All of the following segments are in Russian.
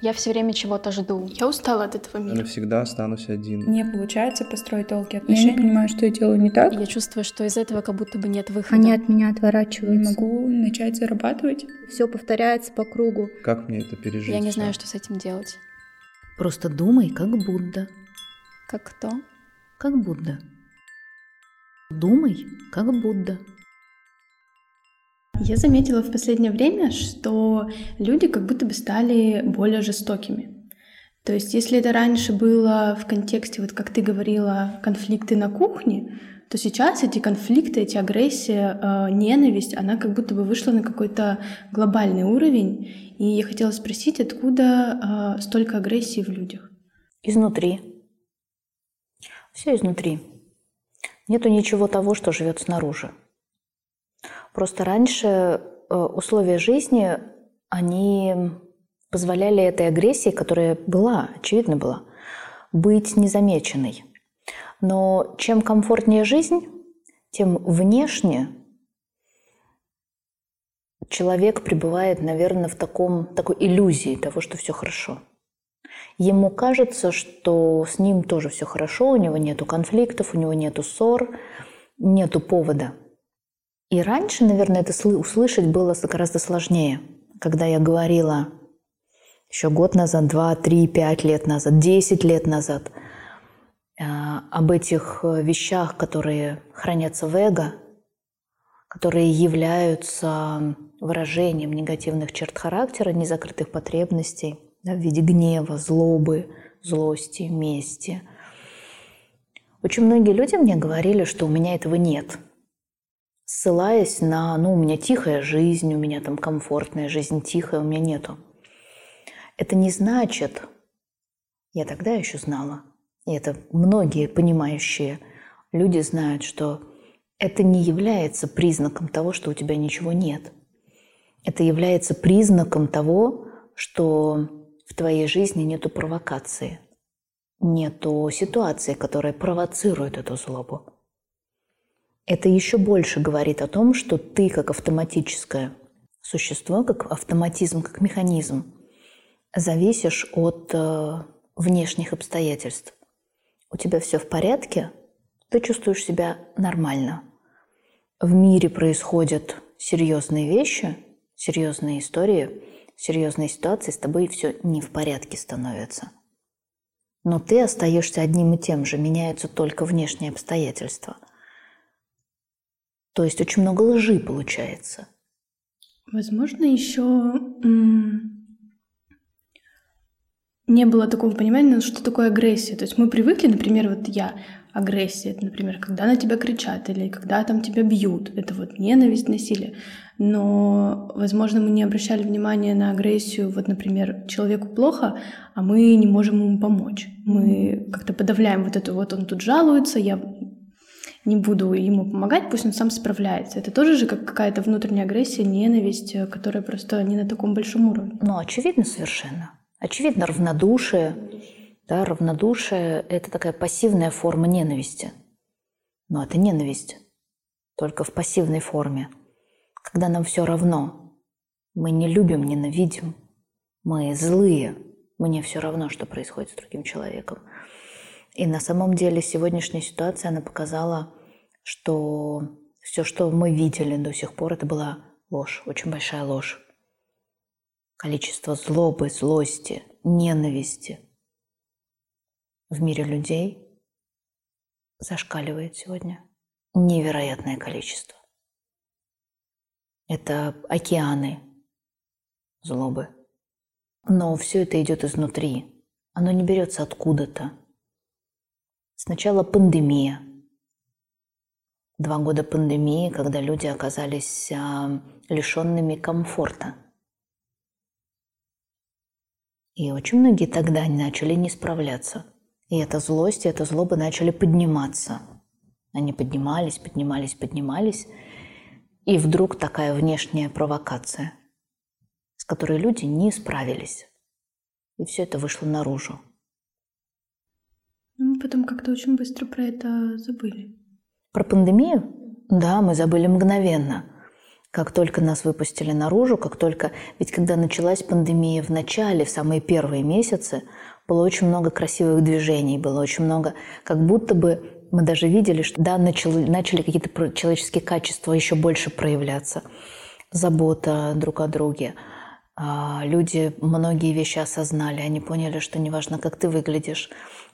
Я все время чего-то жду. Я устала от этого Я мира. навсегда останусь один. Не получается построить долгие Я отношения. не понимаю, что я делаю не так. Я чувствую, что из этого как будто бы нет выхода. Они от меня Не отворачиваются. могу начать зарабатывать. Все повторяется по кругу. Как мне это пережить? Я не знаю, что с этим делать. Просто думай, как Будда. Как кто? Как Будда. Думай, как Будда. Я заметила в последнее время, что люди как будто бы стали более жестокими. То есть, если это раньше было в контексте, вот как ты говорила, конфликты на кухне, то сейчас эти конфликты, эти агрессия, э, ненависть, она как будто бы вышла на какой-то глобальный уровень. И я хотела спросить, откуда э, столько агрессии в людях? Изнутри. Все изнутри. Нету ничего того, что живет снаружи. Просто раньше э, условия жизни, они позволяли этой агрессии, которая была, очевидно была, быть незамеченной. Но чем комфортнее жизнь, тем внешне человек пребывает, наверное, в таком, такой иллюзии того, что все хорошо. Ему кажется, что с ним тоже все хорошо, у него нету конфликтов, у него нету ссор, нету повода. И раньше, наверное, это сл- услышать было гораздо сложнее, когда я говорила еще год назад, два, три, пять лет назад, десять лет назад э, об этих э, вещах, которые хранятся в эго, которые являются выражением негативных черт характера, незакрытых потребностей да, в виде гнева, злобы, злости, мести. Очень многие люди мне говорили, что у меня этого нет, ссылаясь на, ну, у меня тихая жизнь, у меня там комфортная жизнь, тихая, у меня нету. Это не значит, я тогда еще знала, и это многие понимающие люди знают, что это не является признаком того, что у тебя ничего нет. Это является признаком того, что в твоей жизни нету провокации, нету ситуации, которая провоцирует эту злобу. Это еще больше говорит о том, что ты как автоматическое существо, как автоматизм, как механизм, зависишь от э, внешних обстоятельств. У тебя все в порядке, ты чувствуешь себя нормально. В мире происходят серьезные вещи, серьезные истории, серьезные ситуации, с тобой все не в порядке становится. Но ты остаешься одним и тем же, меняются только внешние обстоятельства. То есть очень много лжи получается. Возможно, еще не было такого понимания, что такое агрессия. То есть мы привыкли, например, вот я, агрессия, это, например, когда на тебя кричат или когда там тебя бьют, это вот ненависть, насилие. Но, возможно, мы не обращали внимания на агрессию, вот, например, человеку плохо, а мы не можем ему помочь. Мы как-то подавляем вот это, вот он тут жалуется, я не буду ему помогать, пусть он сам справляется. Это тоже же как какая-то внутренняя агрессия, ненависть, э, которая просто не на таком большом уровне. Ну, очевидно совершенно. Очевидно, равнодушие. Да, равнодушие – это такая пассивная форма ненависти. Но это ненависть, только в пассивной форме. Когда нам все равно, мы не любим, ненавидим, мы злые, мне все равно, что происходит с другим человеком. И на самом деле сегодняшняя ситуация, она показала, что все, что мы видели до сих пор, это была ложь, очень большая ложь. Количество злобы, злости, ненависти в мире людей зашкаливает сегодня. Невероятное количество. Это океаны злобы. Но все это идет изнутри. Оно не берется откуда-то. Сначала пандемия. Два года пандемии, когда люди оказались а, лишенными комфорта. И очень многие тогда начали не справляться. И эта злость, и эта злоба начали подниматься. Они поднимались, поднимались, поднимались. И вдруг такая внешняя провокация, с которой люди не справились. И все это вышло наружу. Мы потом как-то очень быстро про это забыли. Про пандемию? Да, мы забыли мгновенно. Как только нас выпустили наружу, как только... Ведь когда началась пандемия в начале, в самые первые месяцы, было очень много красивых движений, было очень много... Как будто бы мы даже видели, что да, начали, начали какие-то человеческие качества еще больше проявляться. Забота друг о друге. А, люди многие вещи осознали, они поняли, что неважно, как ты выглядишь,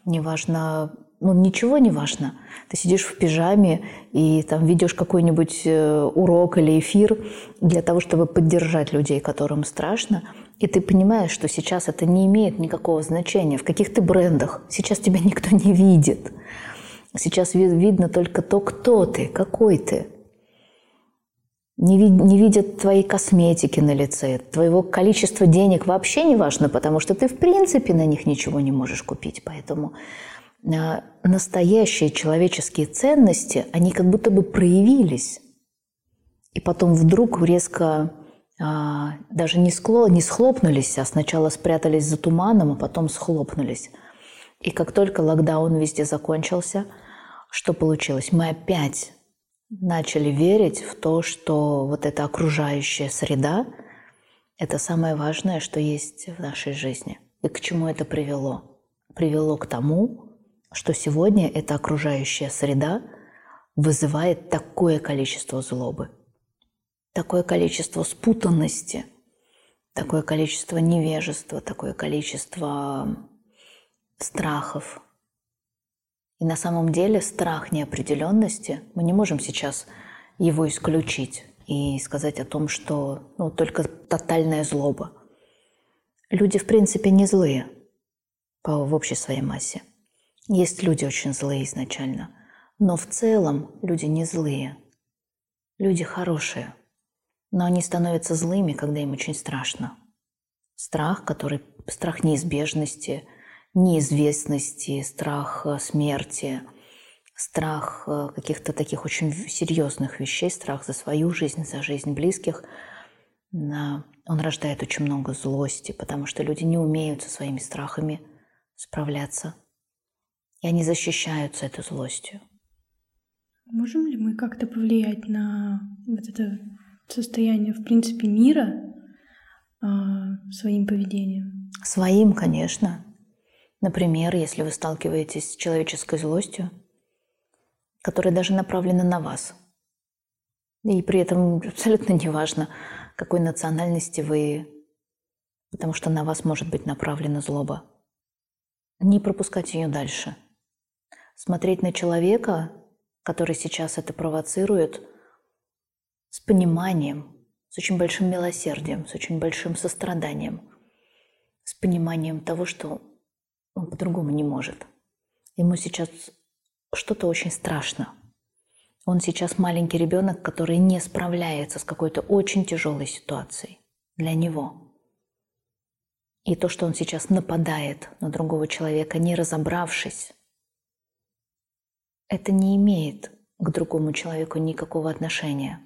неважно, ну ничего не важно. Ты сидишь в пижаме и там ведешь какой-нибудь э, урок или эфир для того, чтобы поддержать людей, которым страшно, и ты понимаешь, что сейчас это не имеет никакого значения. В каких ты брендах сейчас тебя никто не видит. Сейчас видно только то, кто ты, какой ты. Не, вид, не видят твоей косметики на лице, твоего количества денег вообще не важно, потому что ты в принципе на них ничего не можешь купить. Поэтому а, настоящие человеческие ценности, они как будто бы проявились. И потом вдруг резко а, даже не, скло, не схлопнулись, а сначала спрятались за туманом, а потом схлопнулись. И как только локдаун везде закончился, что получилось? Мы опять начали верить в то, что вот эта окружающая среда – это самое важное, что есть в нашей жизни. И к чему это привело? Привело к тому, что сегодня эта окружающая среда вызывает такое количество злобы, такое количество спутанности, такое количество невежества, такое количество страхов. И на самом деле страх неопределенности, мы не можем сейчас его исключить и сказать о том, что ну, только тотальная злоба. Люди, в принципе, не злые по, в общей своей массе – есть люди очень злые изначально, но в целом люди не злые. Люди хорошие, но они становятся злыми, когда им очень страшно. Страх, который страх неизбежности, неизвестности, страх э, смерти, страх э, каких-то таких очень серьезных вещей, страх за свою жизнь, за жизнь близких, он рождает очень много злости, потому что люди не умеют со своими страхами справляться – и они защищаются этой злостью. Можем ли мы как-то повлиять на вот это состояние, в принципе, мира э, своим поведением? Своим, конечно. Например, если вы сталкиваетесь с человеческой злостью, которая даже направлена на вас, и при этом абсолютно неважно, какой национальности вы, потому что на вас может быть направлена злоба. Не пропускать ее дальше – смотреть на человека, который сейчас это провоцирует, с пониманием, с очень большим милосердием, с очень большим состраданием, с пониманием того, что он по-другому не может. Ему сейчас что-то очень страшно. Он сейчас маленький ребенок, который не справляется с какой-то очень тяжелой ситуацией для него. И то, что он сейчас нападает на другого человека, не разобравшись, это не имеет к другому человеку никакого отношения.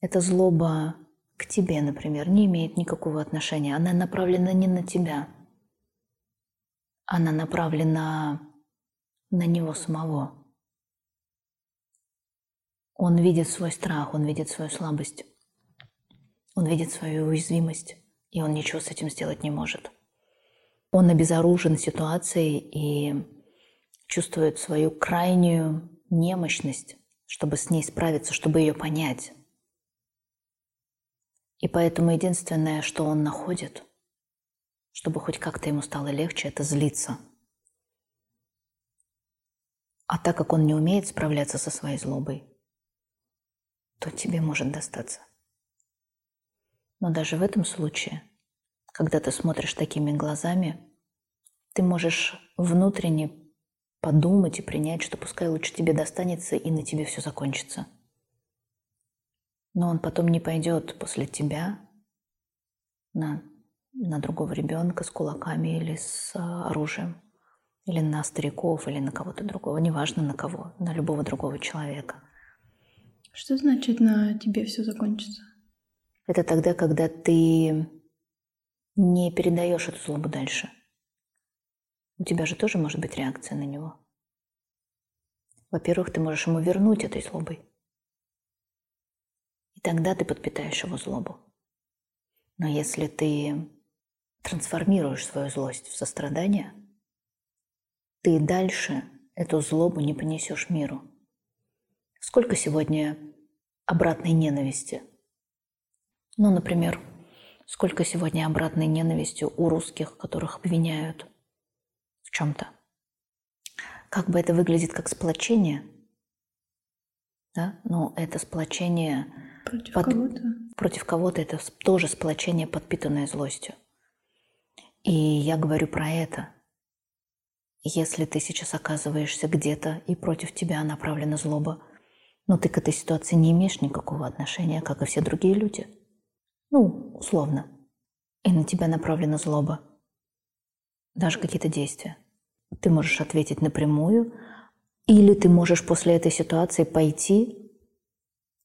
Эта злоба к тебе, например, не имеет никакого отношения. Она направлена не на тебя. Она направлена на него самого. Он видит свой страх, он видит свою слабость, он видит свою уязвимость, и он ничего с этим сделать не может. Он обезоружен ситуацией и чувствует свою крайнюю немощность, чтобы с ней справиться, чтобы ее понять. И поэтому единственное, что он находит, чтобы хоть как-то ему стало легче, это злиться. А так как он не умеет справляться со своей злобой, то тебе может достаться. Но даже в этом случае, когда ты смотришь такими глазами, ты можешь внутренне подумать и принять, что пускай лучше тебе достанется и на тебе все закончится. Но он потом не пойдет после тебя на, на другого ребенка с кулаками или с а, оружием, или на стариков, или на кого-то другого, неважно на кого, на любого другого человека. Что значит на тебе все закончится? Это тогда, когда ты не передаешь эту злобу дальше – у тебя же тоже может быть реакция на него. Во-первых, ты можешь ему вернуть этой злобой. И тогда ты подпитаешь его злобу. Но если ты трансформируешь свою злость в сострадание, ты дальше эту злобу не понесешь миру. Сколько сегодня обратной ненависти? Ну, например, сколько сегодня обратной ненависти у русских, которых обвиняют в чем-то? Как бы это выглядит как сплочение, да? Но это сплочение Против под- кого-то. против кого-то это тоже сплочение, подпитанное злостью. И я говорю про это. Если ты сейчас оказываешься где-то и против тебя направлена злоба, но ты к этой ситуации не имеешь никакого отношения, как и все другие люди. Ну, условно. И на тебя направлена злоба. Даже какие-то действия. Ты можешь ответить напрямую, или ты можешь после этой ситуации пойти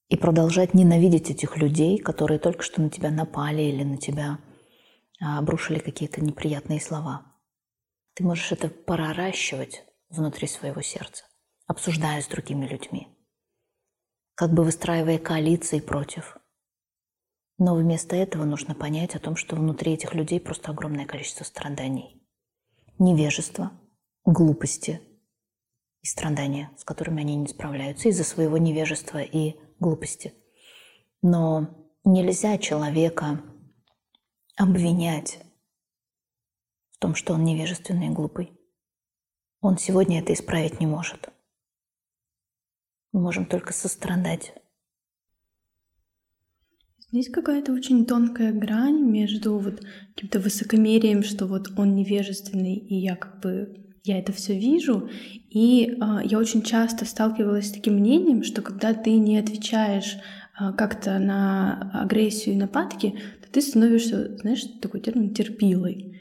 и продолжать ненавидеть этих людей, которые только что на тебя напали или на тебя обрушили какие-то неприятные слова. Ты можешь это проращивать внутри своего сердца, обсуждая с другими людьми, как бы выстраивая коалиции против. Но вместо этого нужно понять о том, что внутри этих людей просто огромное количество страданий. Невежество, глупости и страдания, с которыми они не справляются из-за своего невежества и глупости. Но нельзя человека обвинять в том, что он невежественный и глупый. Он сегодня это исправить не может. Мы можем только сострадать. Здесь какая-то очень тонкая грань между вот каким-то высокомерием, что вот он невежественный, и я как бы я это все вижу. И а, я очень часто сталкивалась с таким мнением, что когда ты не отвечаешь а, как-то на агрессию и нападки, ты становишься, знаешь, такой термин терпилой.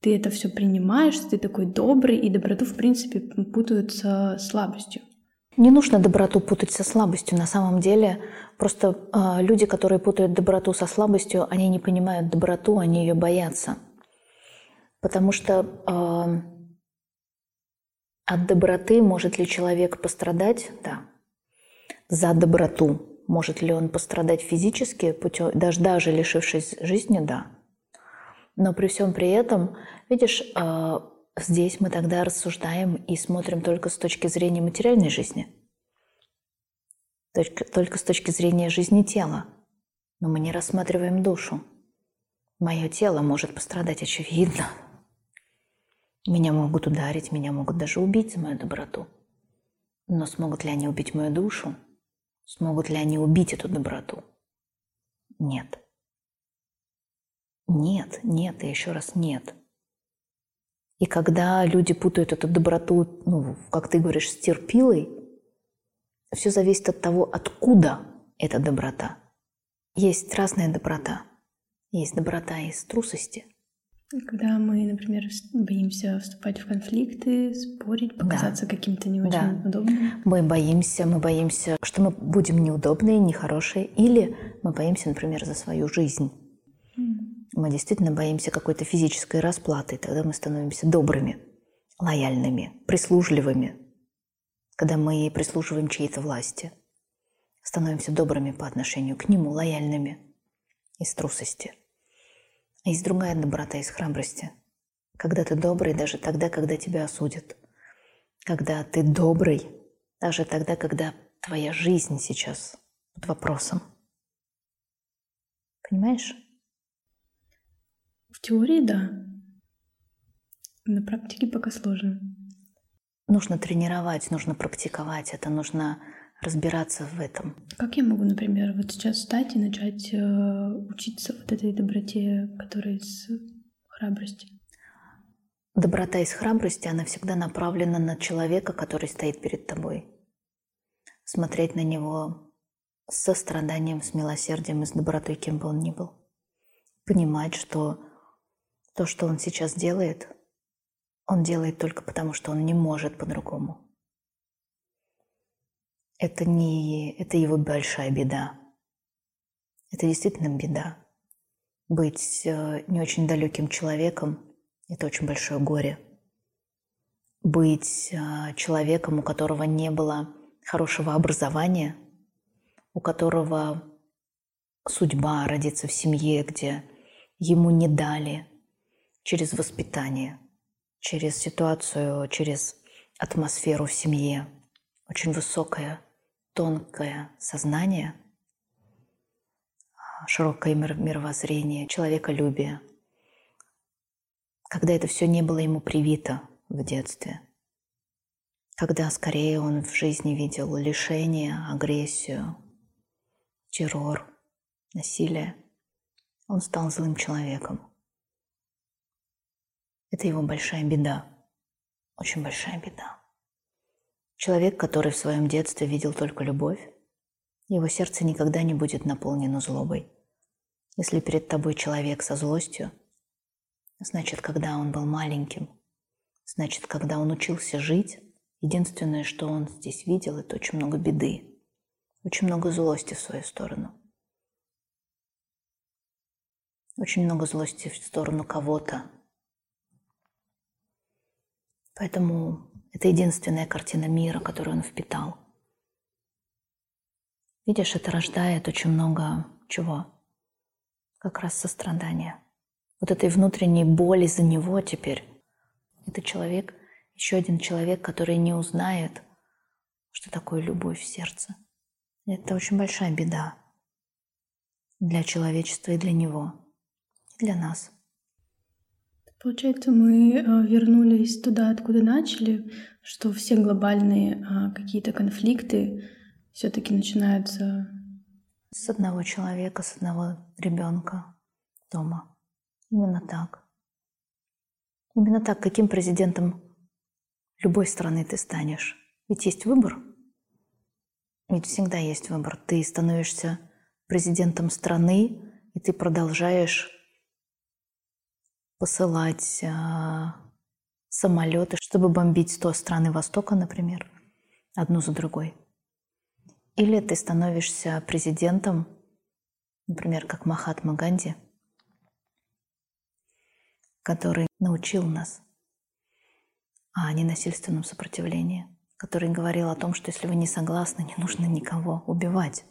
Ты это все принимаешь, ты такой добрый, и доброту, в принципе, путают со слабостью. Не нужно доброту путать со слабостью. На самом деле, просто э, люди, которые путают доброту со слабостью, они не понимают доброту, они ее боятся. Потому что э, от доброты может ли человек пострадать? Да. За доброту может ли он пострадать физически, путем, даже, даже лишившись жизни? Да. Но при всем при этом, видишь, э, здесь мы тогда рассуждаем и смотрим только с точки зрения материальной жизни, только, только с точки зрения жизни тела. Но мы не рассматриваем душу. Мое тело может пострадать, очевидно. Меня могут ударить, меня могут даже убить за мою доброту. Но смогут ли они убить мою душу? Смогут ли они убить эту доброту? Нет. Нет, нет и еще раз нет. И когда люди путают эту доброту, ну, как ты говоришь, с терпилой, все зависит от того, откуда эта доброта. Есть разная доброта. Есть доброта из трусости. Когда мы, например, боимся вступать в конфликты, спорить, показаться да. каким-то не очень да. удобным. Мы боимся, мы боимся, что мы будем неудобные, нехорошие, или мы боимся, например, за свою жизнь. Mm. Мы действительно боимся какой-то физической расплаты, тогда мы становимся добрыми, лояльными, прислужливыми. Когда мы прислуживаем чьей-то власти, становимся добрыми по отношению к нему, лояльными из трусости. Есть другая доброта из храбрости. Когда ты добрый даже тогда, когда тебя осудят. Когда ты добрый даже тогда, когда твоя жизнь сейчас под вопросом. Понимаешь? В теории да. На практике пока сложно. Нужно тренировать, нужно практиковать, это нужно разбираться в этом. Как я могу, например, вот сейчас встать и начать э, учиться вот этой доброте, которая из храбрости? Доброта из храбрости, она всегда направлена на человека, который стоит перед тобой. Смотреть на него с состраданием, с милосердием и с добротой, кем бы он ни был. Понимать, что то, что он сейчас делает, он делает только потому, что он не может по-другому. Это не это его большая беда. Это действительно беда. Быть не очень далеким человеком – это очень большое горе. Быть человеком, у которого не было хорошего образования, у которого судьба родиться в семье, где ему не дали через воспитание, через ситуацию, через атмосферу в семье, очень высокое, тонкое сознание, широкое мировоззрение, человеколюбие. Когда это все не было ему привито в детстве, когда скорее он в жизни видел лишение, агрессию, террор, насилие, он стал злым человеком. Это его большая беда, очень большая беда. Человек, который в своем детстве видел только любовь, его сердце никогда не будет наполнено злобой. Если перед тобой человек со злостью, значит, когда он был маленьким, значит, когда он учился жить, единственное, что он здесь видел, это очень много беды, очень много злости в свою сторону. Очень много злости в сторону кого-то. Поэтому это единственная картина мира, которую он впитал. Видишь, это рождает очень много чего? Как раз сострадания. Вот этой внутренней боли за него теперь. Это человек, еще один человек, который не узнает, что такое любовь в сердце. Это очень большая беда для человечества и для него для нас. Получается, мы э, вернулись туда, откуда начали, что все глобальные а, какие-то конфликты все-таки начинаются с одного человека, с одного ребенка дома. Именно так. Именно так, каким президентом любой страны ты станешь. Ведь есть выбор. Ведь всегда есть выбор. Ты становишься президентом страны, и ты продолжаешь посылать а, самолеты, чтобы бомбить 100 страны Востока, например, одну за другой. Или ты становишься президентом, например, как Махатма Ганди, который научил нас о ненасильственном сопротивлении, который говорил о том, что если вы не согласны, не нужно никого убивать.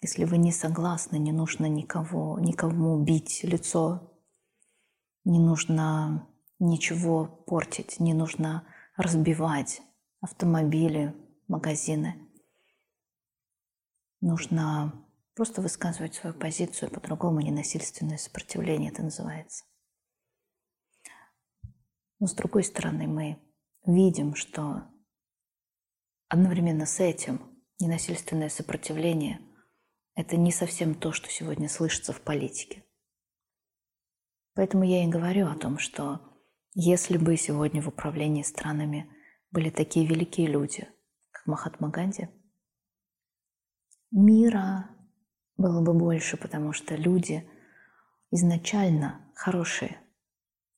Если вы не согласны, не нужно никого, никому бить лицо не нужно ничего портить, не нужно разбивать автомобили, магазины. Нужно просто высказывать свою позицию, по-другому ненасильственное сопротивление это называется. Но с другой стороны, мы видим, что одновременно с этим ненасильственное сопротивление – это не совсем то, что сегодня слышится в политике. Поэтому я и говорю о том, что если бы сегодня в управлении странами были такие великие люди, как Махатма Ганди, мира было бы больше, потому что люди изначально хорошие.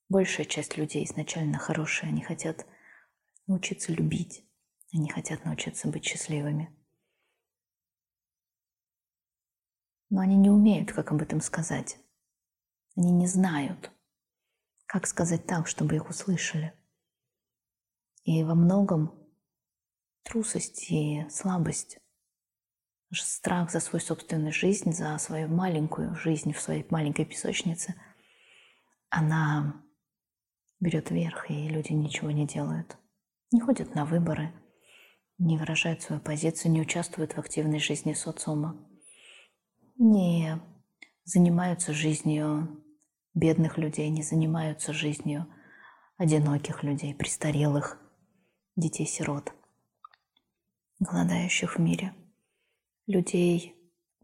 Большая часть людей изначально хорошие. Они хотят научиться любить. Они хотят научиться быть счастливыми. Но они не умеют, как об этом сказать. Они не знают, как сказать так, чтобы их услышали. И во многом трусость и слабость, страх за свою собственную жизнь, за свою маленькую жизнь в своей маленькой песочнице, она берет верх, и люди ничего не делают. Не ходят на выборы, не выражают свою позицию, не участвуют в активной жизни социума, не занимаются жизнью бедных людей, не занимаются жизнью одиноких людей, престарелых, детей-сирот, голодающих в мире, людей,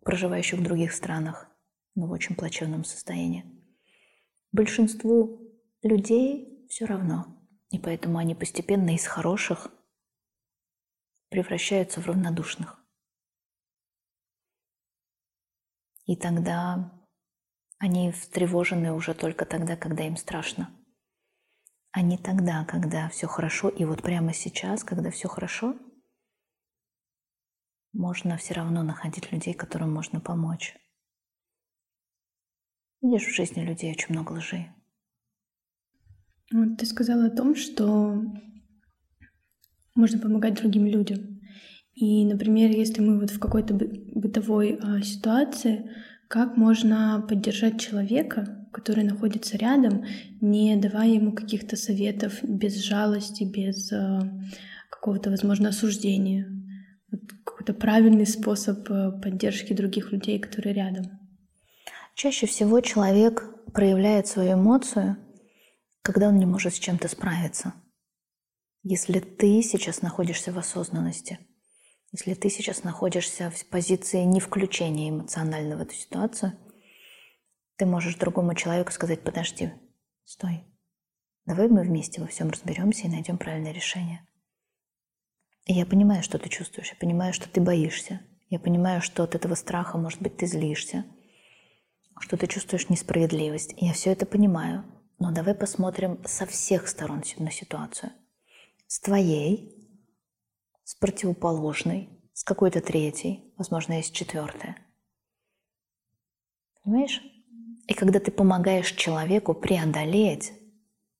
проживающих в других странах, но в очень плачевном состоянии. Большинству людей все равно, и поэтому они постепенно из хороших превращаются в равнодушных. И тогда они встревожены уже только тогда, когда им страшно. А не тогда, когда все хорошо. И вот прямо сейчас, когда все хорошо, можно все равно находить людей, которым можно помочь. Видишь, в жизни людей очень много лжи. Вот ты сказала о том, что можно помогать другим людям. И, например, если мы вот в какой-то бытовой а, ситуации, как можно поддержать человека, который находится рядом, не давая ему каких-то советов без жалости, без а, какого-то, возможно, осуждения? Какой-то правильный способ а, поддержки других людей, которые рядом. Чаще всего человек проявляет свою эмоцию, когда он не может с чем-то справиться. Если ты сейчас находишься в осознанности – если ты сейчас находишься в позиции не включения эмоционально в эту ситуацию, ты можешь другому человеку сказать, подожди, стой, давай мы вместе во всем разберемся и найдем правильное решение. И я понимаю, что ты чувствуешь, я понимаю, что ты боишься, я понимаю, что от этого страха, может быть, ты злишься, что ты чувствуешь несправедливость. Я все это понимаю, но давай посмотрим со всех сторон на ситуацию. С твоей, с противоположной, с какой-то третьей, возможно, есть четвертая. Понимаешь? И когда ты помогаешь человеку преодолеть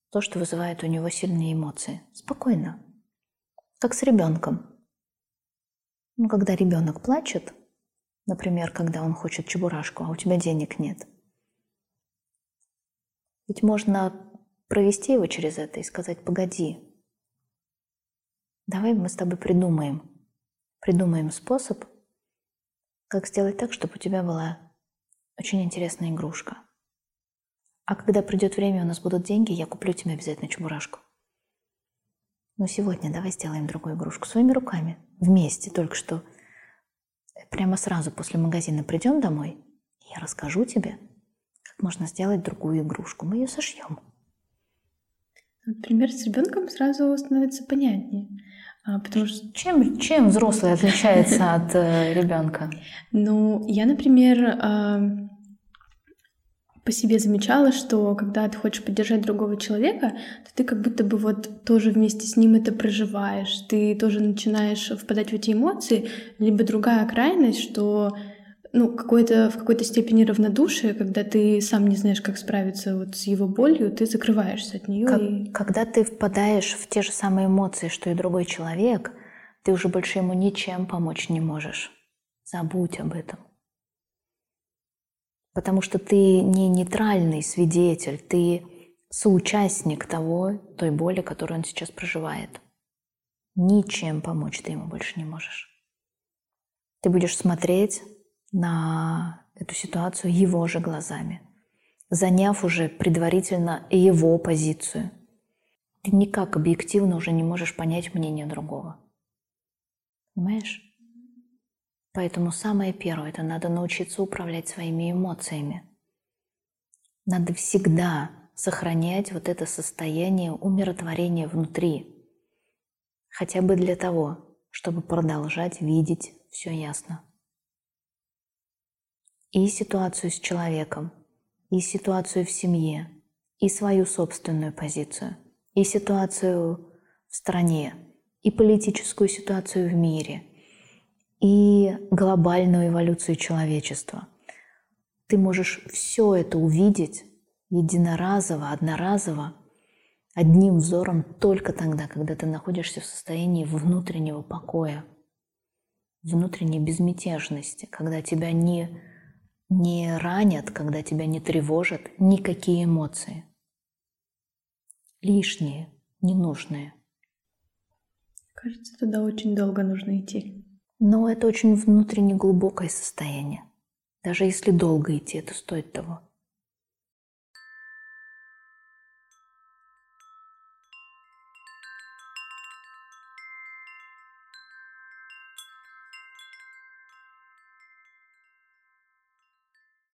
то, что вызывает у него сильные эмоции, спокойно, как с ребенком. Ну, когда ребенок плачет, например, когда он хочет чебурашку, а у тебя денег нет, ведь можно провести его через это и сказать, погоди, Давай мы с тобой придумаем. Придумаем способ, как сделать так, чтобы у тебя была очень интересная игрушка. А когда придет время, у нас будут деньги, я куплю тебе обязательно чебурашку. Но сегодня давай сделаем другую игрушку своими руками, вместе, только что прямо сразу после магазина придем домой, и я расскажу тебе, как можно сделать другую игрушку. Мы ее сошьем. Например, с ребенком сразу становится понятнее. А, потому что... Чем, чем взрослый отличается от э, ребенка? Ну, я, например, э, по себе замечала, что когда ты хочешь поддержать другого человека, то ты как будто бы вот тоже вместе с ним это проживаешь, ты тоже начинаешь впадать в эти эмоции, либо другая крайность, что ну, какое-то, в какой-то степени равнодушие, когда ты сам не знаешь, как справиться вот с его болью, ты закрываешься от нее. Как, и... Когда ты впадаешь в те же самые эмоции, что и другой человек, ты уже больше ему ничем помочь не можешь. Забудь об этом. Потому что ты не нейтральный свидетель, ты соучастник того, той боли, которую он сейчас проживает. Ничем помочь ты ему больше не можешь. Ты будешь смотреть на эту ситуацию его же глазами, заняв уже предварительно его позицию. Ты никак объективно уже не можешь понять мнение другого. Понимаешь? Поэтому самое первое – это надо научиться управлять своими эмоциями. Надо всегда сохранять вот это состояние умиротворения внутри. Хотя бы для того, чтобы продолжать видеть все ясно и ситуацию с человеком, и ситуацию в семье, и свою собственную позицию, и ситуацию в стране, и политическую ситуацию в мире, и глобальную эволюцию человечества. Ты можешь все это увидеть единоразово, одноразово, одним взором только тогда, когда ты находишься в состоянии внутреннего покоя, внутренней безмятежности, когда тебя не не ранят, когда тебя не тревожат никакие эмоции. Лишние, ненужные. Кажется, туда очень долго нужно идти. Но это очень внутренне глубокое состояние. Даже если долго идти, это стоит того.